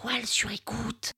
toile sur écoute.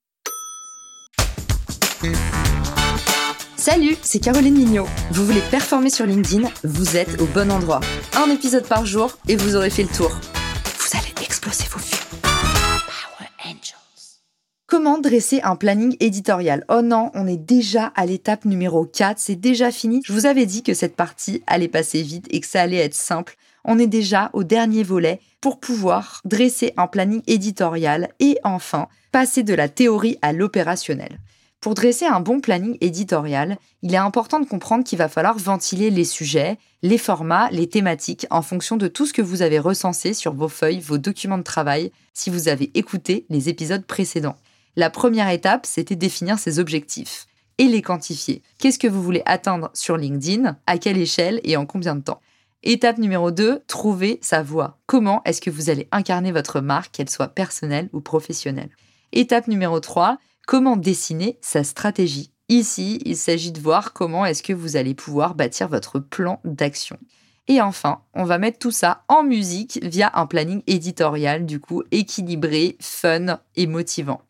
Salut, c'est Caroline Mignot. Vous voulez performer sur LinkedIn Vous êtes au bon endroit. Un épisode par jour et vous aurez fait le tour. Vous allez exploser vos vues. Power Angels. Comment dresser un planning éditorial? Oh non, on est déjà à l'étape numéro 4, c'est déjà fini. Je vous avais dit que cette partie allait passer vite et que ça allait être simple. On est déjà au dernier volet pour pouvoir dresser un planning éditorial et enfin passer de la théorie à l'opérationnel. Pour dresser un bon planning éditorial, il est important de comprendre qu'il va falloir ventiler les sujets, les formats, les thématiques en fonction de tout ce que vous avez recensé sur vos feuilles, vos documents de travail, si vous avez écouté les épisodes précédents. La première étape, c'était définir ses objectifs et les quantifier. Qu'est-ce que vous voulez atteindre sur LinkedIn, à quelle échelle et en combien de temps? Étape numéro 2, trouver sa voix. Comment est-ce que vous allez incarner votre marque, qu'elle soit personnelle ou professionnelle? Étape numéro 3, comment dessiner sa stratégie? Ici, il s'agit de voir comment est-ce que vous allez pouvoir bâtir votre plan d'action. Et enfin, on va mettre tout ça en musique via un planning éditorial, du coup, équilibré, fun et motivant.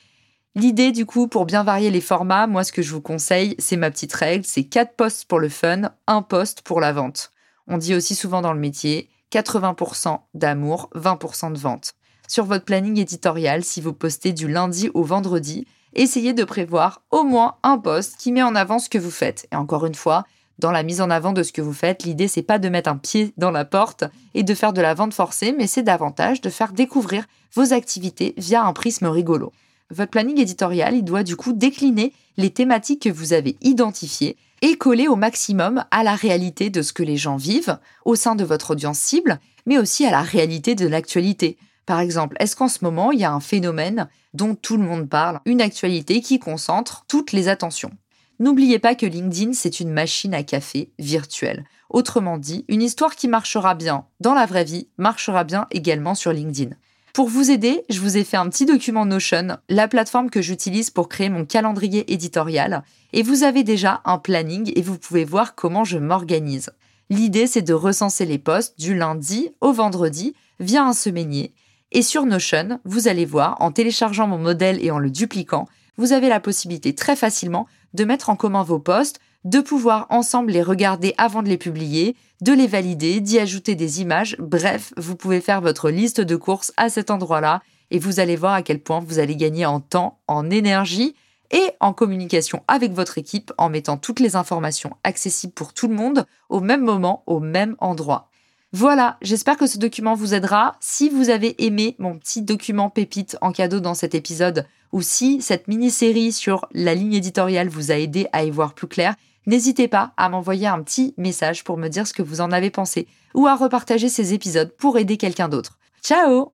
L'idée, du coup, pour bien varier les formats, moi, ce que je vous conseille, c'est ma petite règle, c'est 4 posts pour le fun, 1 post pour la vente. On dit aussi souvent dans le métier 80% d'amour, 20% de vente. Sur votre planning éditorial, si vous postez du lundi au vendredi, essayez de prévoir au moins un post qui met en avant ce que vous faites. Et encore une fois, dans la mise en avant de ce que vous faites, l'idée c'est pas de mettre un pied dans la porte et de faire de la vente forcée, mais c'est davantage de faire découvrir vos activités via un prisme rigolo. Votre planning éditorial, il doit du coup décliner les thématiques que vous avez identifiées et coller au maximum à la réalité de ce que les gens vivent au sein de votre audience cible, mais aussi à la réalité de l'actualité. Par exemple, est-ce qu'en ce moment, il y a un phénomène dont tout le monde parle, une actualité qui concentre toutes les attentions? N'oubliez pas que LinkedIn, c'est une machine à café virtuelle. Autrement dit, une histoire qui marchera bien dans la vraie vie marchera bien également sur LinkedIn. Pour vous aider, je vous ai fait un petit document Notion, la plateforme que j'utilise pour créer mon calendrier éditorial, et vous avez déjà un planning et vous pouvez voir comment je m'organise. L'idée, c'est de recenser les posts du lundi au vendredi via un semainier. Et sur Notion, vous allez voir, en téléchargeant mon modèle et en le dupliquant, vous avez la possibilité très facilement de mettre en commun vos posts, de pouvoir ensemble les regarder avant de les publier, de les valider, d'y ajouter des images. Bref, vous pouvez faire votre liste de courses à cet endroit-là et vous allez voir à quel point vous allez gagner en temps, en énergie et en communication avec votre équipe en mettant toutes les informations accessibles pour tout le monde au même moment, au même endroit. Voilà, j'espère que ce document vous aidera. Si vous avez aimé mon petit document pépite en cadeau dans cet épisode, ou si cette mini-série sur la ligne éditoriale vous a aidé à y voir plus clair, n'hésitez pas à m'envoyer un petit message pour me dire ce que vous en avez pensé, ou à repartager ces épisodes pour aider quelqu'un d'autre. Ciao.